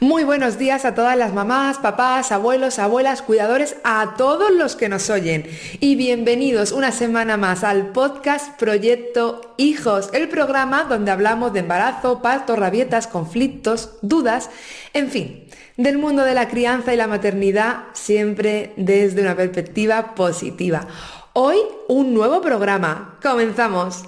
Muy buenos días a todas las mamás, papás, abuelos, abuelas, cuidadores, a todos los que nos oyen. Y bienvenidos una semana más al podcast Proyecto Hijos, el programa donde hablamos de embarazo, parto, rabietas, conflictos, dudas, en fin, del mundo de la crianza y la maternidad siempre desde una perspectiva positiva. Hoy un nuevo programa. Comenzamos.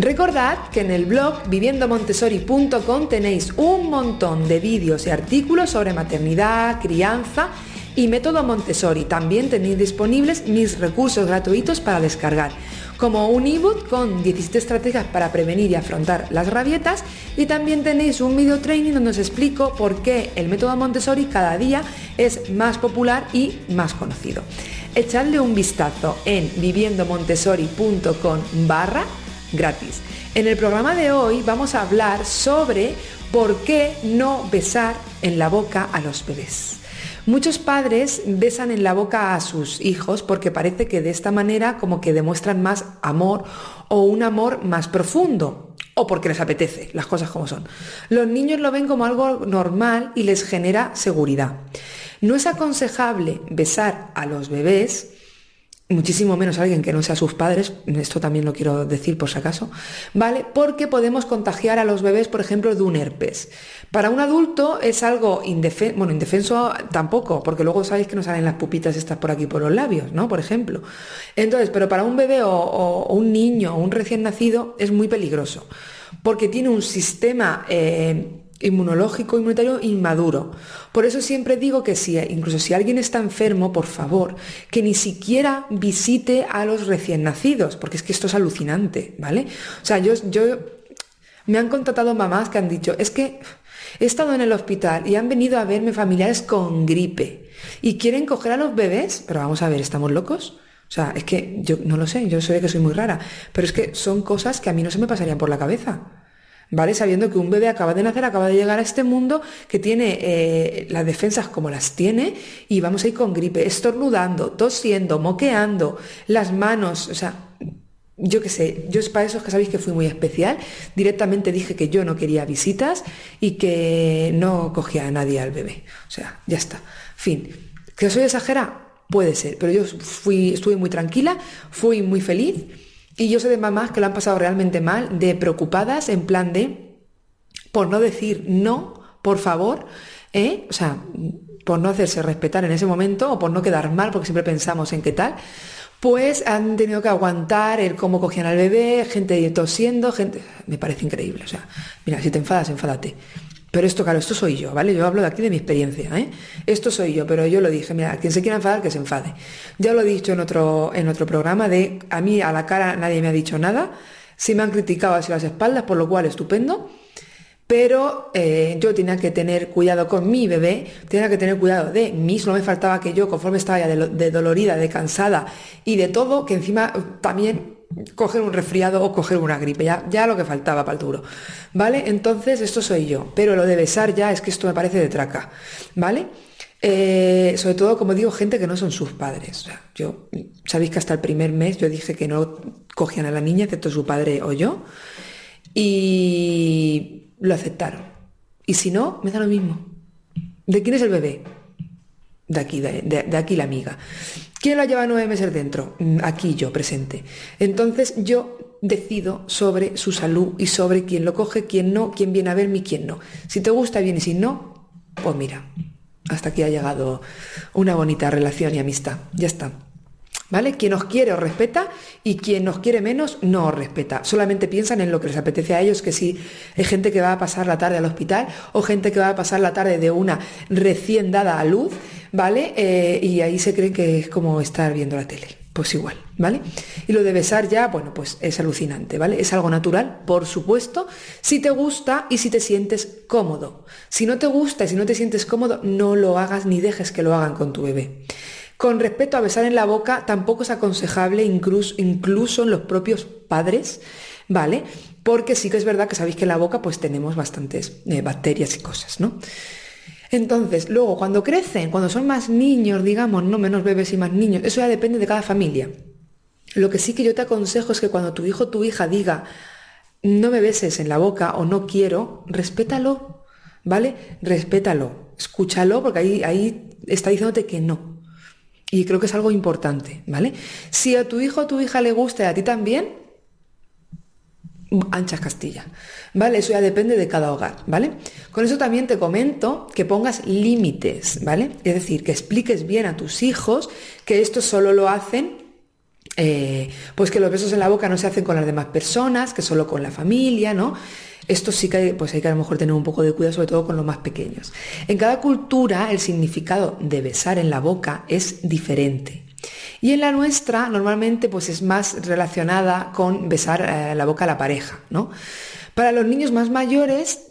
Recordad que en el blog viviendomontessori.com tenéis un montón de vídeos y artículos sobre maternidad, crianza y método Montessori. También tenéis disponibles mis recursos gratuitos para descargar, como un ebook con 17 estrategias para prevenir y afrontar las rabietas y también tenéis un video training donde os explico por qué el método Montessori cada día es más popular y más conocido. Echadle un vistazo en viviendomontessori.com barra gratis. En el programa de hoy vamos a hablar sobre por qué no besar en la boca a los bebés. Muchos padres besan en la boca a sus hijos porque parece que de esta manera como que demuestran más amor o un amor más profundo o porque les apetece, las cosas como son. Los niños lo ven como algo normal y les genera seguridad. No es aconsejable besar a los bebés muchísimo menos alguien que no sea sus padres, esto también lo quiero decir por si acaso, ¿vale? Porque podemos contagiar a los bebés, por ejemplo, de un herpes. Para un adulto es algo indefenso, bueno, indefenso tampoco, porque luego sabéis que no salen las pupitas estas por aquí por los labios, ¿no? Por ejemplo. Entonces, pero para un bebé o, un niño o un recién nacido es muy peligroso, porque tiene un sistema... Eh, inmunológico, inmunitario inmaduro. Por eso siempre digo que si, incluso si alguien está enfermo, por favor, que ni siquiera visite a los recién nacidos, porque es que esto es alucinante, ¿vale? O sea, yo, yo me han contratado mamás que han dicho, es que he estado en el hospital y han venido a verme familiares con gripe y quieren coger a los bebés, pero vamos a ver, ¿estamos locos? O sea, es que yo no lo sé, yo sé que soy muy rara, pero es que son cosas que a mí no se me pasarían por la cabeza. ¿Vale? Sabiendo que un bebé acaba de nacer, acaba de llegar a este mundo, que tiene eh, las defensas como las tiene, y vamos a ir con gripe, estornudando, tosiendo, moqueando, las manos, o sea, yo qué sé, yo es para eso que sabéis que fui muy especial, directamente dije que yo no quería visitas y que no cogía a nadie al bebé. O sea, ya está. Fin. ¿Que soy exagera? Puede ser, pero yo fui, estuve muy tranquila, fui muy feliz y yo sé de mamás que lo han pasado realmente mal, de preocupadas, en plan de, por no decir no, por favor, ¿eh? o sea, por no hacerse respetar en ese momento o por no quedar mal, porque siempre pensamos en qué tal, pues han tenido que aguantar el cómo cogían al bebé, gente tosiendo, gente... Me parece increíble, o sea, mira, si te enfadas, enfádate. Pero esto, claro, esto soy yo, ¿vale? Yo hablo de aquí de mi experiencia, ¿eh? Esto soy yo, pero yo lo dije, mira, quien se quiera enfadar, que se enfade. Ya lo he dicho en otro, en otro programa de, a mí a la cara nadie me ha dicho nada, sí me han criticado hacia las espaldas, por lo cual estupendo, pero eh, yo tenía que tener cuidado con mi bebé, tenía que tener cuidado de mí, no me faltaba que yo, conforme estaba ya de dolorida, de cansada y de todo, que encima también coger un resfriado o coger una gripe, ya, ya lo que faltaba para el duro, ¿vale? Entonces, esto soy yo, pero lo de besar ya es que esto me parece de traca, ¿vale? Eh, sobre todo, como digo, gente que no son sus padres. yo, sabéis que hasta el primer mes yo dije que no cogían a la niña, excepto su padre o yo, y lo aceptaron. Y si no, me da lo mismo. ¿De quién es el bebé? De aquí, de aquí la amiga. ¿Quién la lleva nueve meses dentro? Mm, aquí yo, presente. Entonces yo decido sobre su salud y sobre quién lo coge, quién no, quién viene a verme y quién no. Si te gusta bien y si no, pues mira, hasta aquí ha llegado una bonita relación y amistad. Ya está. ¿Vale? Quien os quiere os respeta y quien nos quiere menos no os respeta. Solamente piensan en lo que les apetece a ellos, que si hay gente que va a pasar la tarde al hospital o gente que va a pasar la tarde de una recién dada a luz, ¿vale? Eh, y ahí se creen que es como estar viendo la tele. Pues igual, ¿vale? Y lo de besar ya, bueno, pues es alucinante, ¿vale? Es algo natural, por supuesto, si te gusta y si te sientes cómodo. Si no te gusta y si no te sientes cómodo, no lo hagas ni dejes que lo hagan con tu bebé. Con respecto a besar en la boca, tampoco es aconsejable incluso, incluso en los propios padres, ¿vale? Porque sí que es verdad que sabéis que en la boca pues tenemos bastantes eh, bacterias y cosas, ¿no? Entonces, luego, cuando crecen, cuando son más niños, digamos, no menos bebés y más niños, eso ya depende de cada familia. Lo que sí que yo te aconsejo es que cuando tu hijo o tu hija diga, no me beses en la boca o no quiero, respétalo, ¿vale? Respétalo, escúchalo, porque ahí, ahí está diciéndote que no. Y creo que es algo importante, ¿vale? Si a tu hijo o tu hija le gusta y a ti también, anchas Castilla, ¿vale? Eso ya depende de cada hogar, ¿vale? Con eso también te comento que pongas límites, ¿vale? Es decir, que expliques bien a tus hijos que esto solo lo hacen eh, pues que los besos en la boca no se hacen con las demás personas, que solo con la familia, ¿no? Esto sí que, pues hay que a lo mejor tener un poco de cuidado, sobre todo con los más pequeños. En cada cultura el significado de besar en la boca es diferente. Y en la nuestra normalmente pues es más relacionada con besar eh, la boca a la pareja, ¿no? Para los niños más mayores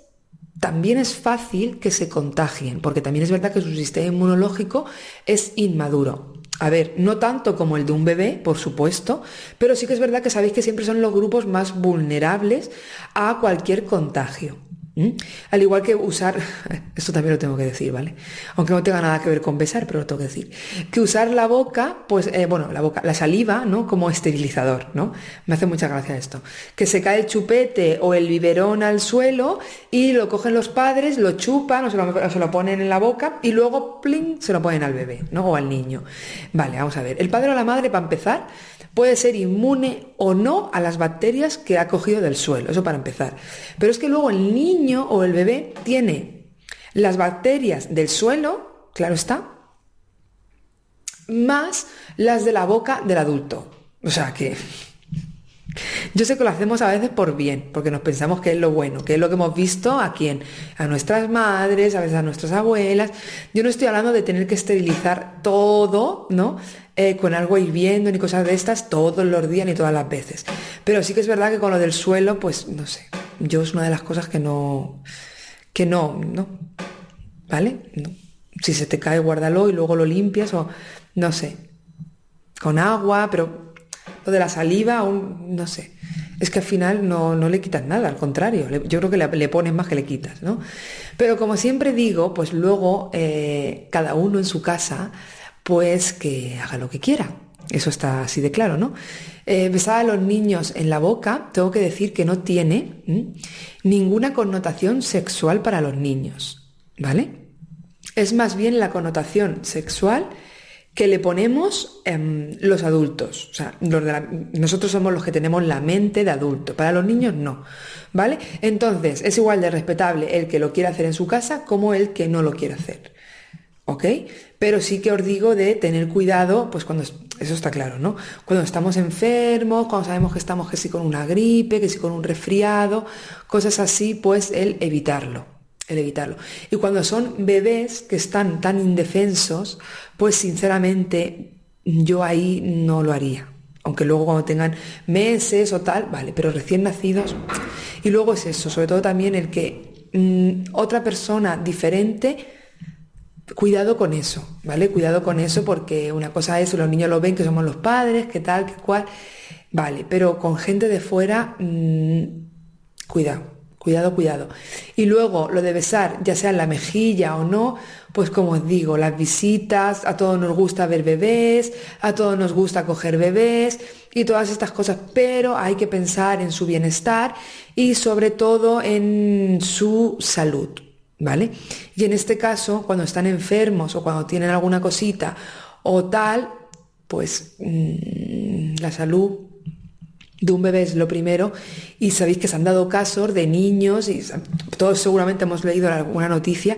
también es fácil que se contagien, porque también es verdad que su sistema inmunológico es inmaduro. A ver, no tanto como el de un bebé, por supuesto, pero sí que es verdad que sabéis que siempre son los grupos más vulnerables a cualquier contagio. ¿Mm? Al igual que usar, esto también lo tengo que decir, ¿vale? Aunque no tenga nada que ver con besar, pero lo tengo que decir. Que usar la boca, pues, eh, bueno, la boca, la saliva, ¿no? Como esterilizador, ¿no? Me hace mucha gracia esto. Que se cae el chupete o el biberón al suelo y lo cogen los padres, lo chupan o se lo, se lo ponen en la boca y luego, plin, se lo ponen al bebé, ¿no? O al niño. Vale, vamos a ver. El padre o la madre, para empezar, puede ser inmune o no a las bacterias que ha cogido del suelo, eso para empezar. Pero es que luego el niño o el bebé tiene las bacterias del suelo, claro está, más las de la boca del adulto. O sea que yo sé que lo hacemos a veces por bien, porque nos pensamos que es lo bueno, que es lo que hemos visto a quién, a nuestras madres, a veces a nuestras abuelas. Yo no estoy hablando de tener que esterilizar todo, ¿no? Eh, con algo hirviendo ni cosas de estas todos los días ni todas las veces. Pero sí que es verdad que con lo del suelo, pues no sé. Yo es una de las cosas que no, que no, no. ¿Vale? No. Si se te cae, guárdalo y luego lo limpias o no sé. Con agua, pero de la saliva, aún no sé. Es que al final no, no le quitas nada, al contrario, yo creo que le, pones más que le quitas, ¿no? Pero como siempre digo, pues luego eh, cada uno en su casa pues que haga lo que quiera. Eso está así de claro, ¿no? Eh, a los niños en la boca, tengo que decir que no tiene ninguna connotación sexual para los niños, ¿vale? Es más bien la connotación sexual que le ponemos los adultos. O sea, nosotros somos los que tenemos la mente de adulto. Para los niños no. ¿Vale? Entonces, es igual de respetable el que lo quiera hacer en su casa como el que no lo quiere hacer. ¿Ok? Pero sí que os digo de tener cuidado, pues cuando, eso está claro, ¿no? Cuando estamos enfermos, cuando sabemos que estamos que si con una gripe, que si con un resfriado, cosas así, pues el evitarlo, el evitarlo. Y cuando son bebés que están tan indefensos, pues sinceramente yo ahí no lo haría. Aunque luego cuando tengan meses o tal, vale, pero recién nacidos. Y luego es eso, sobre todo también el que mm, otra persona diferente cuidado con eso, ¿vale? Cuidado con eso porque una cosa es, los niños lo ven que somos los padres, que tal, que cual, vale, pero con gente de fuera, mm, cuidado, cuidado, cuidado. Y luego lo de besar, ya sea en la mejilla o no, pues como os digo, las visitas, a todos nos gusta ver bebés, a todos nos gusta coger bebés y todas estas cosas, pero hay que pensar en su bienestar y sobre todo en su salud, ¿vale? Y en este caso, cuando están enfermos o cuando tienen alguna cosita o tal, pues mm, la salud de un bebé es lo primero y sabéis que se han dado casos de niños y todos seguramente hemos leído alguna noticia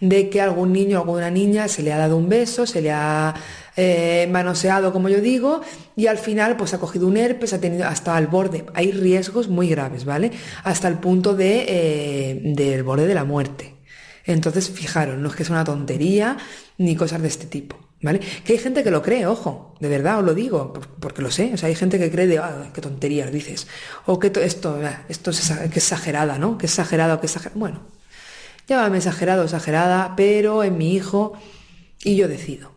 de que algún niño o alguna niña se le ha dado un beso, se le ha eh, manoseado, como yo digo, y al final pues ha cogido un herpes, ha tenido hasta el borde. Hay riesgos muy graves, ¿vale? Hasta el punto de, eh, del borde de la muerte. Entonces, fijaros, no es que sea una tontería ni cosas de este tipo. ¿Vale? Que hay gente que lo cree, ojo, de verdad os lo digo, porque lo sé, o sea, hay gente que cree de, ah, qué tonterías dices, o que esto, ah, esto es, exagerada, ¿no? Que exagerado, que exagerado. Bueno, llámame exagerado, exagerada, pero en mi hijo, y yo decido.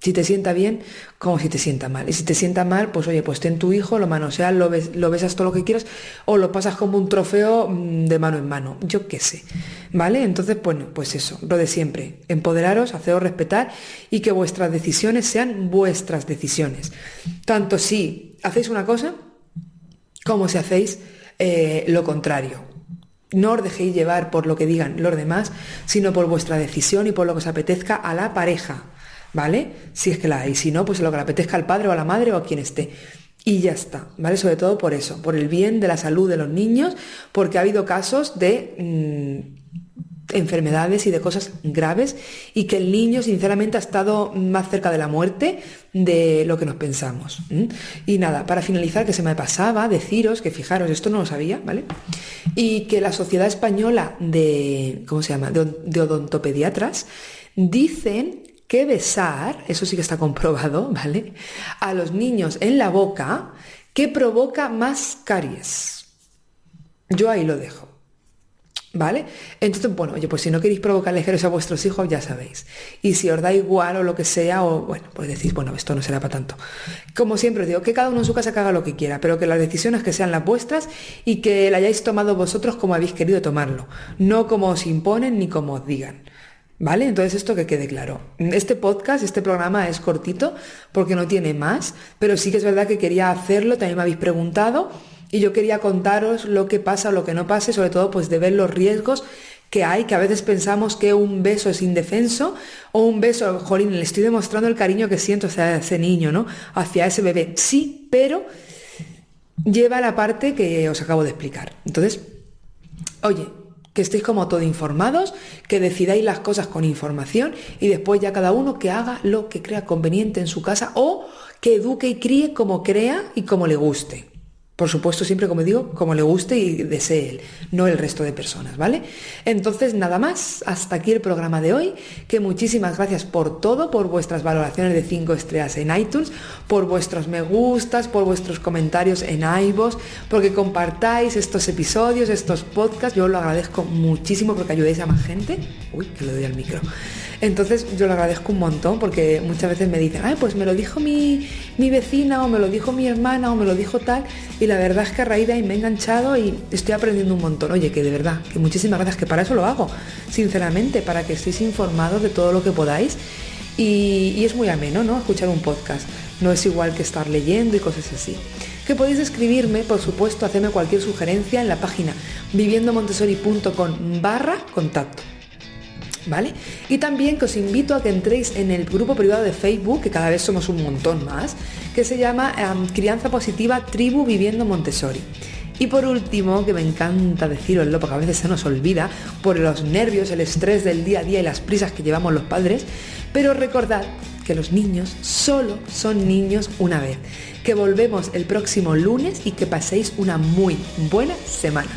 Si te sienta bien, como si te sienta mal. Y si te sienta mal, pues oye, pues ten tu hijo, lo manoseas, lo, lo besas todo lo que quieras, o lo pasas como un trofeo mm, de mano en mano. Yo qué sé. ¿Vale? Entonces, bueno, pues eso, lo de siempre. Empoderaros, haceros respetar y que vuestras decisiones sean vuestras decisiones. Tanto si hacéis una cosa, como si hacéis eh, lo contrario. No os dejéis llevar por lo que digan los demás, sino por vuestra decisión y por lo que os apetezca a la pareja. ¿Vale? Si es que la hay, si no, pues lo que le apetezca al padre o a la madre o a quien esté. Y ya está, ¿vale? Sobre todo por eso, por el bien de la salud de los niños, porque ha habido casos de mm, enfermedades y de cosas graves y que el niño sinceramente ha estado más cerca de la muerte de lo que nos pensamos. Y nada, para finalizar, que se me pasaba deciros que fijaros, esto no lo sabía, ¿vale? Y que la Sociedad Española de, ¿cómo se llama?, de, de odontopediatras dicen que besar, eso sí que está comprobado, ¿vale? A los niños en la boca que provoca más caries. Yo ahí lo dejo. ¿Vale? Entonces, bueno, oye, pues si no queréis provocarle caries a vuestros hijos, ya sabéis. Y si os da igual o lo que sea, o bueno, pues decís, bueno, esto no será para tanto. Como siempre os digo, que cada uno en su casa haga lo que quiera, pero que las decisiones que sean las vuestras y que la hayáis tomado vosotros como habéis querido tomarlo, no como os imponen ni como os digan. ¿Vale? Entonces esto que quede claro. Este podcast, este programa es cortito porque no tiene más, pero sí que es verdad que quería hacerlo, también me habéis preguntado y yo quería contaros lo que pasa o lo que no pase, sobre todo pues de ver los riesgos que hay, que a veces pensamos que un beso es indefenso o un beso, jolín, le estoy demostrando el cariño que siento hacia ese niño, ¿no? Hacia ese bebé. Sí, pero lleva la parte que os acabo de explicar. Entonces, oye, que estéis como todo informados, que decidáis las cosas con información y después ya cada uno que haga lo que crea conveniente en su casa o que eduque y críe como crea y como le guste. Por supuesto, siempre como digo, como le guste y desee él, no el resto de personas, ¿vale? Entonces, nada más, hasta aquí el programa de hoy, que muchísimas gracias por todo, por vuestras valoraciones de 5 estrellas en iTunes, por vuestros me gustas, por vuestros comentarios en iVoox, porque compartáis estos episodios, estos podcasts, yo lo agradezco muchísimo porque ayudáis a más gente. Uy, que le doy al micro. Entonces yo lo agradezco un montón porque muchas veces me dicen, ay, pues me lo dijo mi, vecina o me lo dijo mi hermana o me lo dijo tal. Y la verdad es que a raíz de ahí me he enganchado y estoy aprendiendo un montón. Oye, que de verdad, que muchísimas gracias, que para eso lo hago, sinceramente, para que estéis informados de todo lo que podáis. Y, y es muy ameno, ¿no? Escuchar un podcast. No es igual que estar leyendo y cosas así que podéis escribirme, por supuesto, hacerme cualquier sugerencia en la página viviendomontessori.com barra contacto. ¿Vale? Y también que os invito a que entréis en el grupo privado de Facebook, que cada vez somos un montón más, que se llama Crianza Positiva Tribu Viviendo Montessori. Y por último, que me encanta deciroslo porque a veces se nos olvida por los nervios, el estrés del día a día y las prisas que llevamos los padres, pero recordad que los niños solo son niños una vez, que volvemos el próximo lunes y que paséis una muy buena semana.